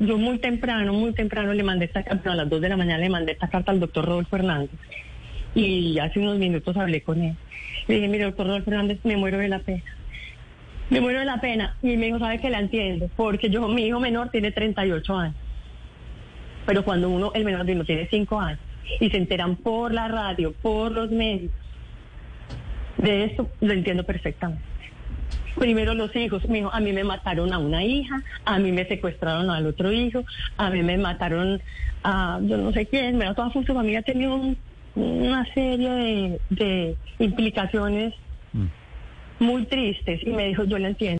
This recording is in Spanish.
yo muy temprano, muy temprano le mandé esta carta, a las 2 de la mañana le mandé esta carta al doctor Rodolfo Hernández. Y hace unos minutos hablé con él. Le dije, mire, doctor Rodolfo Hernández, me muero de la pena. Me muero de la pena. Y me dijo, ¿sabe que la entiendo? Porque yo, mi hijo menor tiene 38 años. Pero cuando uno, el menor de uno tiene 5 años, y se enteran por la radio, por los medios, de eso lo entiendo perfectamente. Primero los hijos, mi hijo, a mí me mataron a una hija, a mí me secuestraron al otro hijo, a mí me mataron a yo no sé quién, pero toda su familia un- una serie de, de implicaciones muy tristes y me dijo, yo la entiendo.